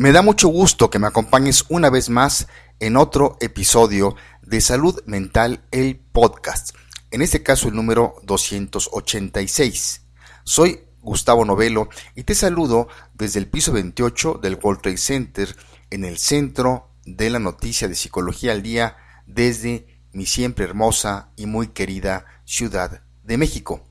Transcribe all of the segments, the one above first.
Me da mucho gusto que me acompañes una vez más en otro episodio de Salud Mental, el podcast. En este caso el número 286. Soy Gustavo Novelo y te saludo desde el piso 28 del World Trade Center en el centro de la noticia de Psicología al Día desde mi siempre hermosa y muy querida Ciudad de México.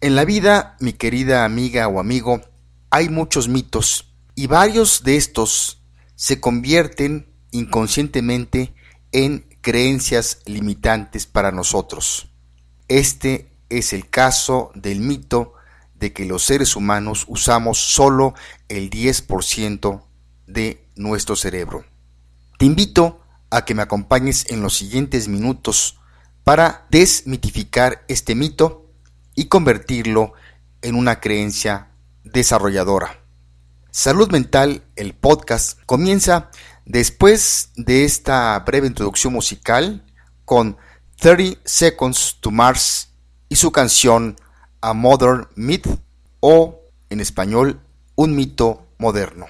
En la vida, mi querida amiga o amigo, hay muchos mitos y varios de estos se convierten inconscientemente en creencias limitantes para nosotros. Este es el caso del mito de que los seres humanos usamos solo el 10% de nuestro cerebro. Te invito a que me acompañes en los siguientes minutos para desmitificar este mito y convertirlo en una creencia desarrolladora. Salud Mental, el podcast, comienza después de esta breve introducción musical con 30 Seconds to Mars y su canción A Modern Myth o, en español, Un mito moderno.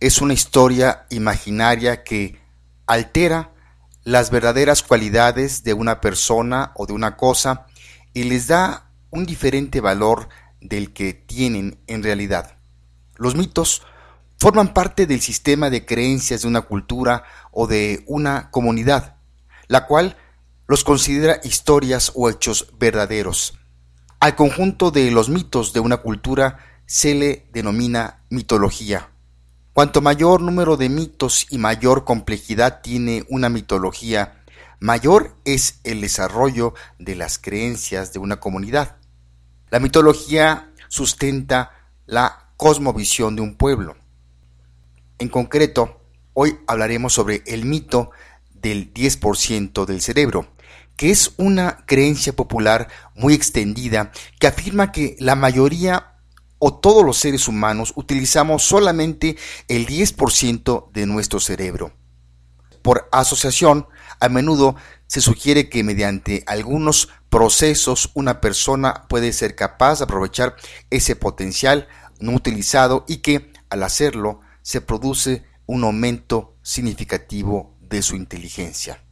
Es una historia imaginaria que altera las verdaderas cualidades de una persona o de una cosa y les da un diferente valor del que tienen en realidad. Los mitos forman parte del sistema de creencias de una cultura o de una comunidad, la cual los considera historias o hechos verdaderos. Al conjunto de los mitos de una cultura se le denomina mitología. Cuanto mayor número de mitos y mayor complejidad tiene una mitología, mayor es el desarrollo de las creencias de una comunidad. La mitología sustenta la cosmovisión de un pueblo. En concreto, hoy hablaremos sobre el mito del 10% del cerebro, que es una creencia popular muy extendida que afirma que la mayoría o todos los seres humanos utilizamos solamente el 10% de nuestro cerebro. Por asociación, a menudo se sugiere que mediante algunos procesos una persona puede ser capaz de aprovechar ese potencial no utilizado y que al hacerlo se produce un aumento significativo de su inteligencia.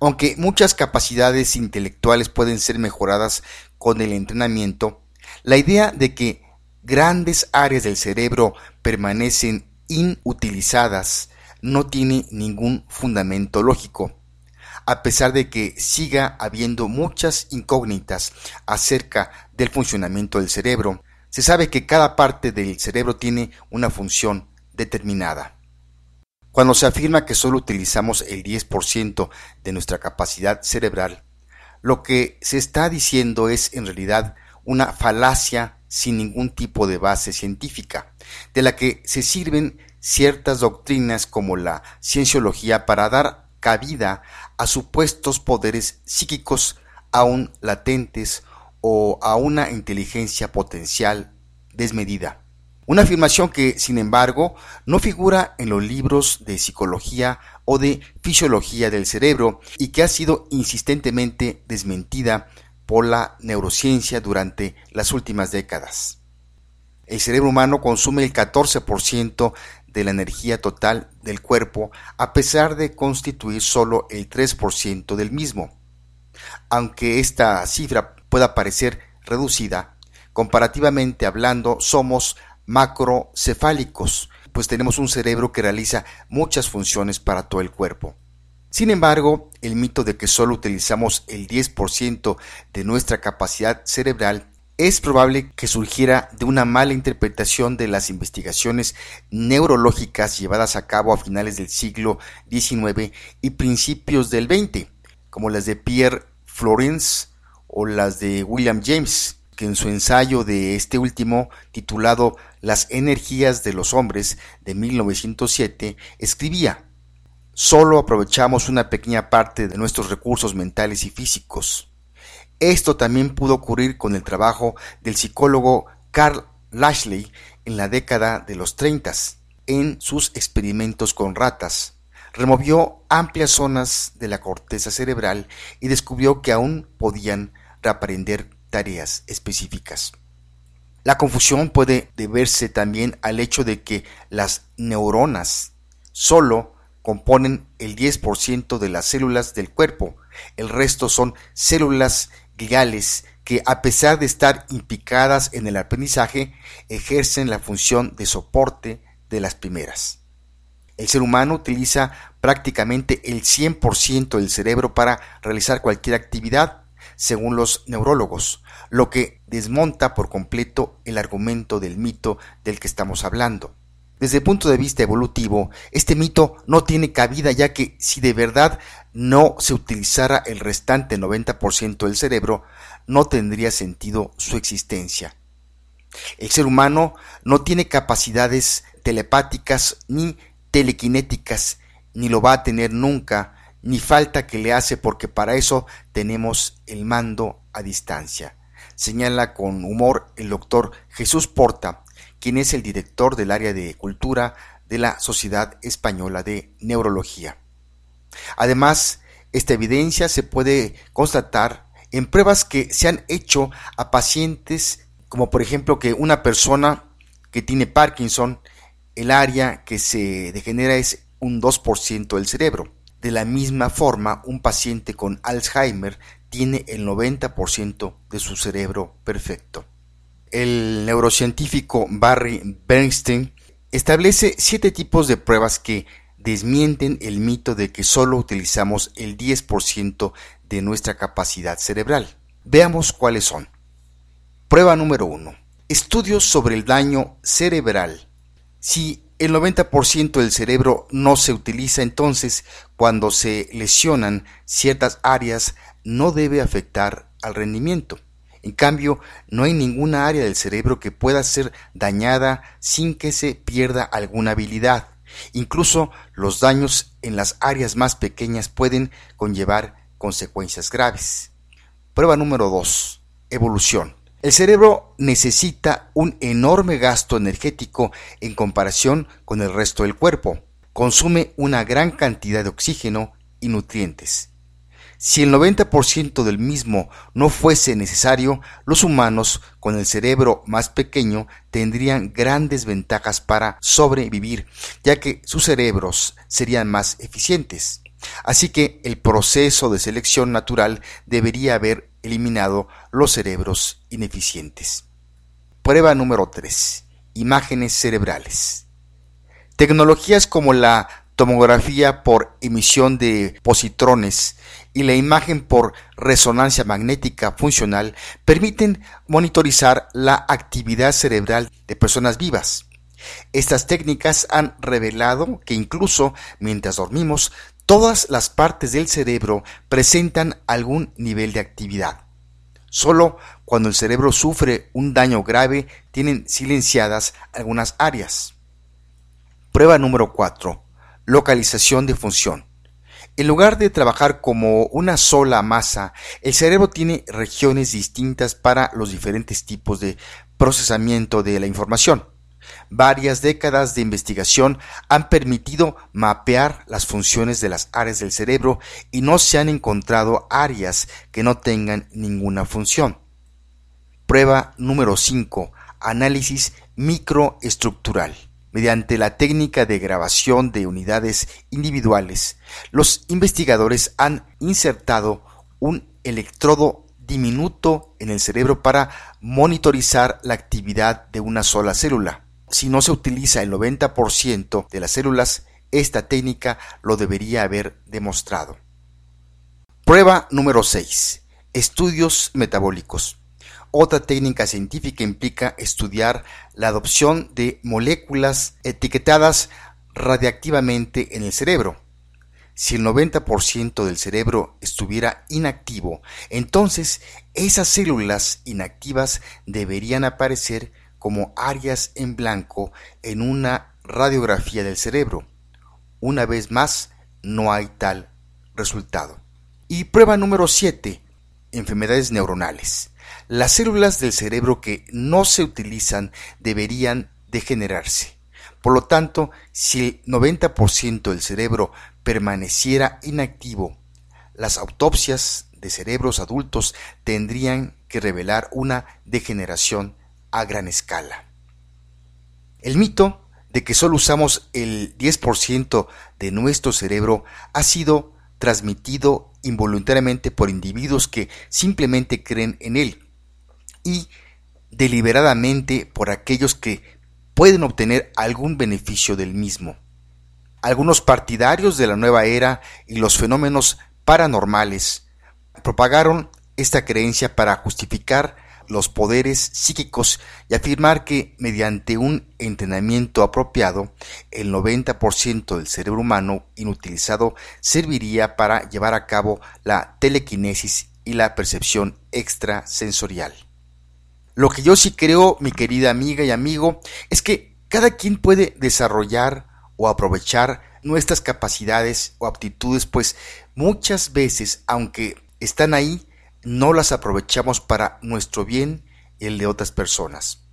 Aunque muchas capacidades intelectuales pueden ser mejoradas con el entrenamiento, la idea de que grandes áreas del cerebro permanecen inutilizadas no tiene ningún fundamento lógico, a pesar de que siga habiendo muchas incógnitas acerca del funcionamiento del cerebro. Se sabe que cada parte del cerebro tiene una función determinada. Cuando se afirma que solo utilizamos el 10% de nuestra capacidad cerebral, lo que se está diciendo es en realidad una falacia sin ningún tipo de base científica, de la que se sirven ciertas doctrinas como la cienciología para dar cabida a supuestos poderes psíquicos aún latentes o a una inteligencia potencial desmedida. Una afirmación que, sin embargo, no figura en los libros de psicología o de fisiología del cerebro y que ha sido insistentemente desmentida la neurociencia durante las últimas décadas. El cerebro humano consume el 14% de la energía total del cuerpo a pesar de constituir solo el 3% del mismo. Aunque esta cifra pueda parecer reducida, comparativamente hablando somos macrocefálicos, pues tenemos un cerebro que realiza muchas funciones para todo el cuerpo. Sin embargo, el mito de que solo utilizamos el 10% de nuestra capacidad cerebral es probable que surgiera de una mala interpretación de las investigaciones neurológicas llevadas a cabo a finales del siglo XIX y principios del XX, como las de Pierre Florence o las de William James, que en su ensayo de este último, titulado Las energías de los hombres de 1907, escribía Solo aprovechamos una pequeña parte de nuestros recursos mentales y físicos. Esto también pudo ocurrir con el trabajo del psicólogo Carl Lashley en la década de los 30 en sus experimentos con ratas. Removió amplias zonas de la corteza cerebral y descubrió que aún podían reaprender tareas específicas. La confusión puede deberse también al hecho de que las neuronas solo componen el 10% de las células del cuerpo, el resto son células gliales que a pesar de estar implicadas en el aprendizaje, ejercen la función de soporte de las primeras. El ser humano utiliza prácticamente el 100% del cerebro para realizar cualquier actividad, según los neurólogos, lo que desmonta por completo el argumento del mito del que estamos hablando. Desde el punto de vista evolutivo, este mito no tiene cabida ya que si de verdad no se utilizara el restante 90% del cerebro, no tendría sentido su existencia. El ser humano no tiene capacidades telepáticas ni telequinéticas, ni lo va a tener nunca, ni falta que le hace porque para eso tenemos el mando a distancia. Señala con humor el doctor Jesús Porta, quien es el director del área de cultura de la Sociedad Española de Neurología. Además, esta evidencia se puede constatar en pruebas que se han hecho a pacientes, como por ejemplo que una persona que tiene Parkinson, el área que se degenera es un 2% del cerebro. De la misma forma, un paciente con Alzheimer tiene el 90% de su cerebro perfecto el neurocientífico Barry Bernstein establece siete tipos de pruebas que desmienten el mito de que solo utilizamos el 10% de nuestra capacidad cerebral. Veamos cuáles son. Prueba número 1. Estudios sobre el daño cerebral. Si el 90% del cerebro no se utiliza, entonces cuando se lesionan ciertas áreas no debe afectar al rendimiento. En cambio, no hay ninguna área del cerebro que pueda ser dañada sin que se pierda alguna habilidad. Incluso los daños en las áreas más pequeñas pueden conllevar consecuencias graves. Prueba número 2. Evolución. El cerebro necesita un enorme gasto energético en comparación con el resto del cuerpo. Consume una gran cantidad de oxígeno y nutrientes. Si el 90% del mismo no fuese necesario, los humanos con el cerebro más pequeño tendrían grandes ventajas para sobrevivir, ya que sus cerebros serían más eficientes. Así que el proceso de selección natural debería haber eliminado los cerebros ineficientes. Prueba número 3. Imágenes cerebrales. Tecnologías como la tomografía por emisión de positrones y la imagen por resonancia magnética funcional permiten monitorizar la actividad cerebral de personas vivas. Estas técnicas han revelado que incluso mientras dormimos, todas las partes del cerebro presentan algún nivel de actividad. Solo cuando el cerebro sufre un daño grave tienen silenciadas algunas áreas. Prueba número 4 Localización de función. En lugar de trabajar como una sola masa, el cerebro tiene regiones distintas para los diferentes tipos de procesamiento de la información. Varias décadas de investigación han permitido mapear las funciones de las áreas del cerebro y no se han encontrado áreas que no tengan ninguna función. Prueba número 5. Análisis microestructural. Mediante la técnica de grabación de unidades individuales, los investigadores han insertado un electrodo diminuto en el cerebro para monitorizar la actividad de una sola célula. Si no se utiliza el 90% de las células, esta técnica lo debería haber demostrado. Prueba número 6. Estudios metabólicos. Otra técnica científica implica estudiar la adopción de moléculas etiquetadas radiactivamente en el cerebro. Si el 90% del cerebro estuviera inactivo, entonces esas células inactivas deberían aparecer como áreas en blanco en una radiografía del cerebro. Una vez más, no hay tal resultado. Y prueba número 7. Enfermedades neuronales. Las células del cerebro que no se utilizan deberían degenerarse. Por lo tanto, si el 90% del cerebro permaneciera inactivo, las autopsias de cerebros adultos tendrían que revelar una degeneración a gran escala. El mito de que solo usamos el 10% de nuestro cerebro ha sido transmitido involuntariamente por individuos que simplemente creen en él y deliberadamente por aquellos que pueden obtener algún beneficio del mismo. Algunos partidarios de la nueva era y los fenómenos paranormales propagaron esta creencia para justificar los poderes psíquicos y afirmar que mediante un entrenamiento apropiado, el 90% del cerebro humano inutilizado serviría para llevar a cabo la telequinesis y la percepción extrasensorial. Lo que yo sí creo, mi querida amiga y amigo, es que cada quien puede desarrollar o aprovechar nuestras capacidades o aptitudes, pues muchas veces, aunque están ahí, no las aprovechamos para nuestro bien y el de otras personas.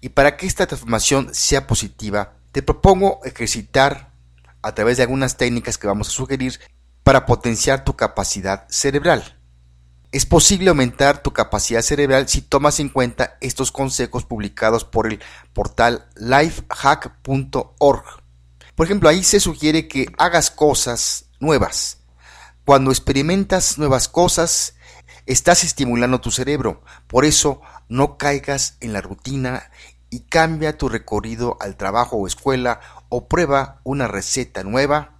Y para que esta transformación sea positiva, te propongo ejercitar a través de algunas técnicas que vamos a sugerir para potenciar tu capacidad cerebral. Es posible aumentar tu capacidad cerebral si tomas en cuenta estos consejos publicados por el portal lifehack.org. Por ejemplo, ahí se sugiere que hagas cosas nuevas. Cuando experimentas nuevas cosas, Estás estimulando tu cerebro, por eso no caigas en la rutina y cambia tu recorrido al trabajo o escuela o prueba una receta nueva.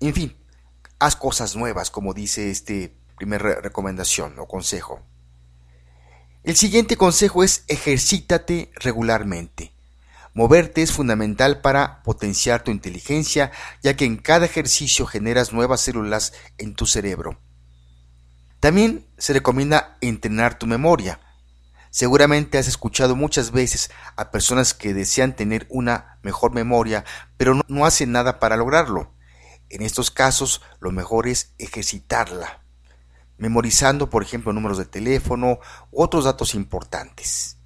En fin, haz cosas nuevas, como dice este primer recomendación o consejo. El siguiente consejo es ejercítate regularmente. Moverte es fundamental para potenciar tu inteligencia, ya que en cada ejercicio generas nuevas células en tu cerebro. También se recomienda entrenar tu memoria. Seguramente has escuchado muchas veces a personas que desean tener una mejor memoria, pero no, hacen nada para lograrlo. En estos casos, lo mejor es ejercitarla, memorizando, por ejemplo, números de teléfono u otros datos importantes.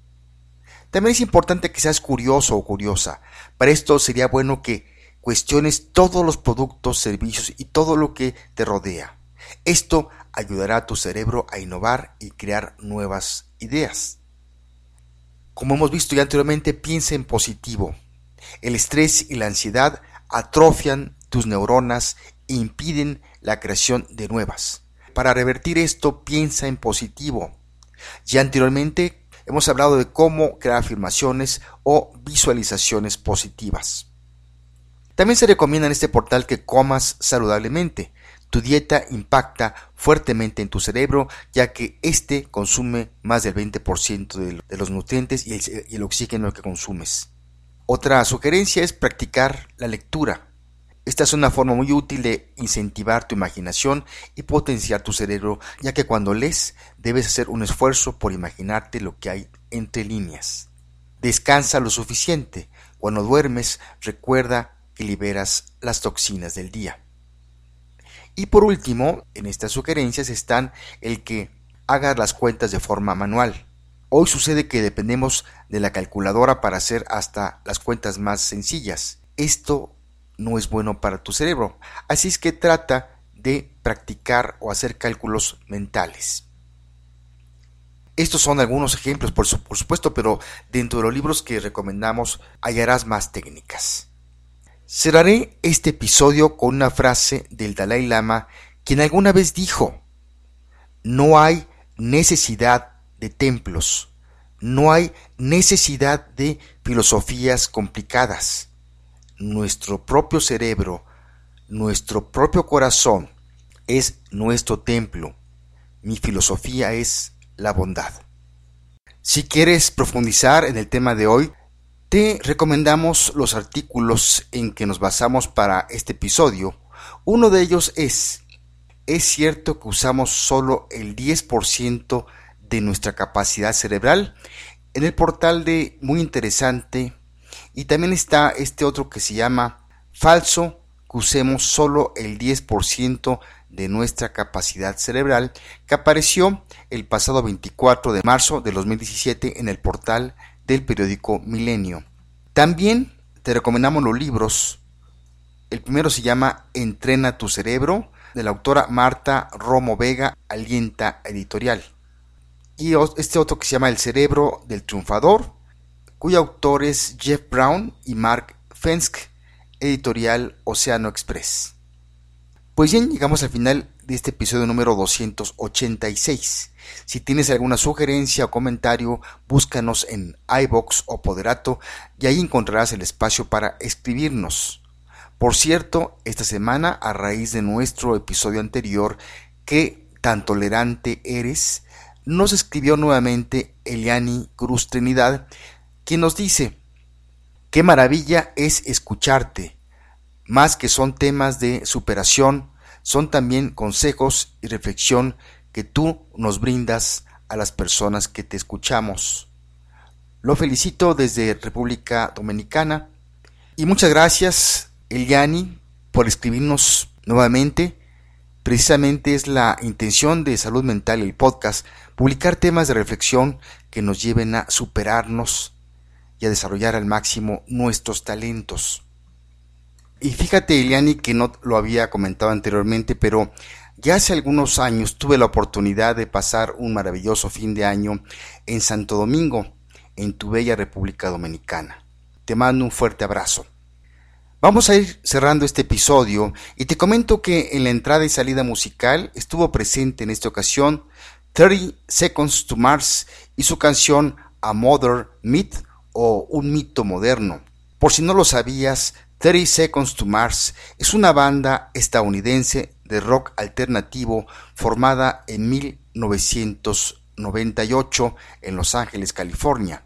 También es importante que seas curioso o curiosa. Para esto sería bueno que cuestiones todos los productos, servicios y todo lo que te rodea. Esto ayudará a tu cerebro a innovar y crear nuevas ideas. Como hemos visto ya anteriormente, piensa en positivo. El estrés y la ansiedad atrofian tus neuronas e impiden la creación de nuevas. Para revertir esto, piensa en positivo. Ya anteriormente hemos hablado de cómo crear afirmaciones o visualizaciones positivas. También se recomienda en este portal que comas saludablemente. Tu dieta impacta fuertemente en tu cerebro ya que éste consume más del 20% de los nutrientes y el, oxígeno que consumes. Otra sugerencia es practicar la lectura. Esta es una forma muy útil de incentivar tu imaginación y potenciar tu cerebro, ya que cuando lees debes hacer un esfuerzo por imaginarte lo que hay entre líneas. Descansa lo suficiente. Cuando duermes, recuerda que liberas las toxinas del día. Y por último, en estas sugerencias están el que hagas las cuentas de forma manual. Hoy sucede que dependemos de la calculadora para hacer hasta las cuentas más sencillas. Esto no es bueno para tu cerebro. Así es que trata de practicar o hacer cálculos mentales. Estos son algunos ejemplos, por, supuesto, pero dentro de los libros que recomendamos hallarás más técnicas. Cerraré este episodio con una frase del Dalai Lama, quien alguna vez dijo, no hay necesidad de templos, no hay necesidad de filosofías complicadas. Nuestro propio cerebro, nuestro propio corazón es nuestro templo. Mi filosofía es la bondad. Si quieres profundizar en el tema de hoy, te recomendamos los artículos en que nos basamos para este episodio. Uno de ellos es, ¿es cierto que usamos solo el 10% de nuestra capacidad cerebral? En el portal de Muy Interesante y también está este otro que se llama Falso, que usemos solo el 10% de nuestra capacidad cerebral, que apareció el pasado 24 de marzo de 2017 en el portal del periódico Milenio. También te recomendamos los libros. El primero se llama Entrena tu cerebro, de la autora Marta Romo Vega, Alienta Editorial. Y este otro que se llama El cerebro del triunfador, cuyo autor es Jeff Brown y Mark Fensk, editorial Océano Express. Pues bien, llegamos al final de este episodio número 286. Si tienes alguna sugerencia o comentario, búscanos en iBox o Poderato y ahí encontrarás el espacio para escribirnos. Por cierto, esta semana, a raíz de nuestro episodio anterior, ¿Qué tan tolerante eres? nos escribió nuevamente Eliani Cruz Trinidad, quien nos dice, qué maravilla es escucharte, más que son temas de superación, son también consejos y reflexión que tú nos brindas a las personas que te escuchamos. Lo felicito desde República Dominicana y muchas gracias Eliani por escribirnos nuevamente. Precisamente es la intención de Salud Mental el podcast, publicar temas de reflexión que nos lleven a superarnos y a desarrollar al máximo nuestros talentos. Y fíjate, Eliani, que no lo había comentado anteriormente, pero ya hace algunos años tuve la oportunidad de pasar un maravilloso fin de año en Santo Domingo, en tu bella República Dominicana. Te mando un fuerte abrazo. Vamos a ir cerrando este episodio y te comento que en la entrada y salida musical estuvo presente en esta ocasión 30 Seconds to Mars y su canción A Modern Myth o Un mito moderno. Por si no lo sabías, 30 Seconds to Mars es una banda estadounidense de rock alternativo formada en 1998 en Los Ángeles, California,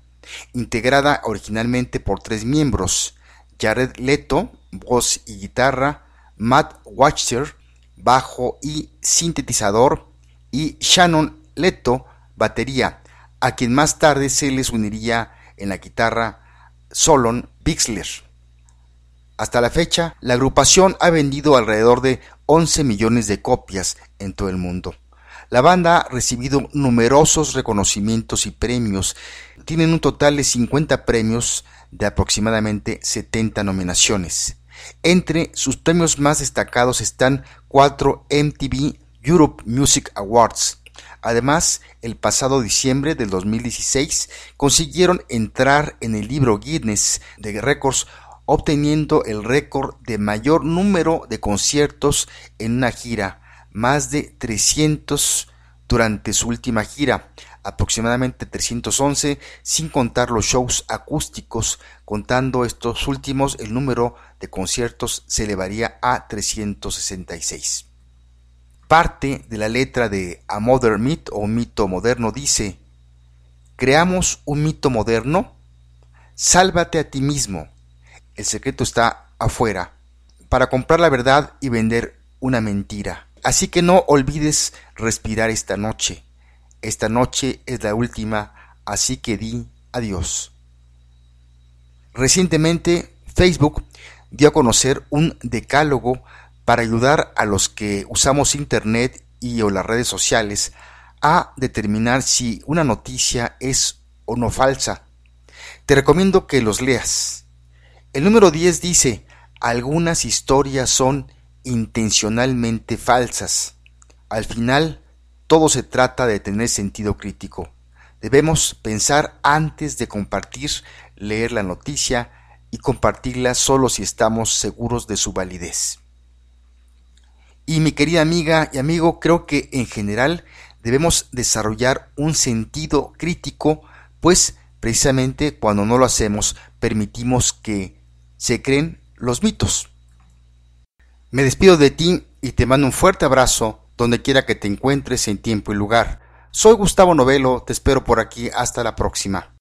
integrada originalmente por tres miembros, Jared Leto, voz y guitarra, Matt Watcher, bajo y sintetizador, y Shannon Leto, batería, a quien más tarde se les uniría en la guitarra Solon Bixler. Hasta la fecha, la agrupación ha vendido alrededor de 11 millones de copias en todo el mundo. La banda ha recibido numerosos reconocimientos y premios. Tienen un total de 50 premios de aproximadamente 70 nominaciones. Entre sus premios más destacados están cuatro MTV Europe Music Awards. Además, el pasado diciembre del 2016 consiguieron entrar en el libro Guinness de Records obteniendo el récord de mayor número de conciertos en una gira, más de 300 durante su última gira, aproximadamente 311, sin contar los shows acústicos, contando estos últimos, el número de conciertos se elevaría a 366. Parte de la letra de A Modern Myth o mito moderno dice, ¿creamos un mito moderno? Sálvate a ti mismo, el secreto está afuera, para comprar la verdad y vender una mentira. Así que no olvides respirar esta noche. Esta noche es la última, así que di adiós. Recientemente, Facebook dio a conocer un decálogo para ayudar a los que usamos Internet y o las redes sociales a determinar si una noticia es o no falsa. Te recomiendo que los leas. El número 10 dice, algunas historias son intencionalmente falsas. Al final, todo se trata de tener sentido crítico. Debemos pensar antes de compartir, leer la noticia y compartirla solo si estamos seguros de su validez. Y mi querida amiga y amigo, creo que en general debemos desarrollar un sentido crítico, pues precisamente cuando no lo hacemos permitimos que se creen los mitos. Me despido de ti y te mando un fuerte abrazo donde quiera que te encuentres en tiempo y lugar. Soy Gustavo Novelo, te espero por aquí, hasta la próxima.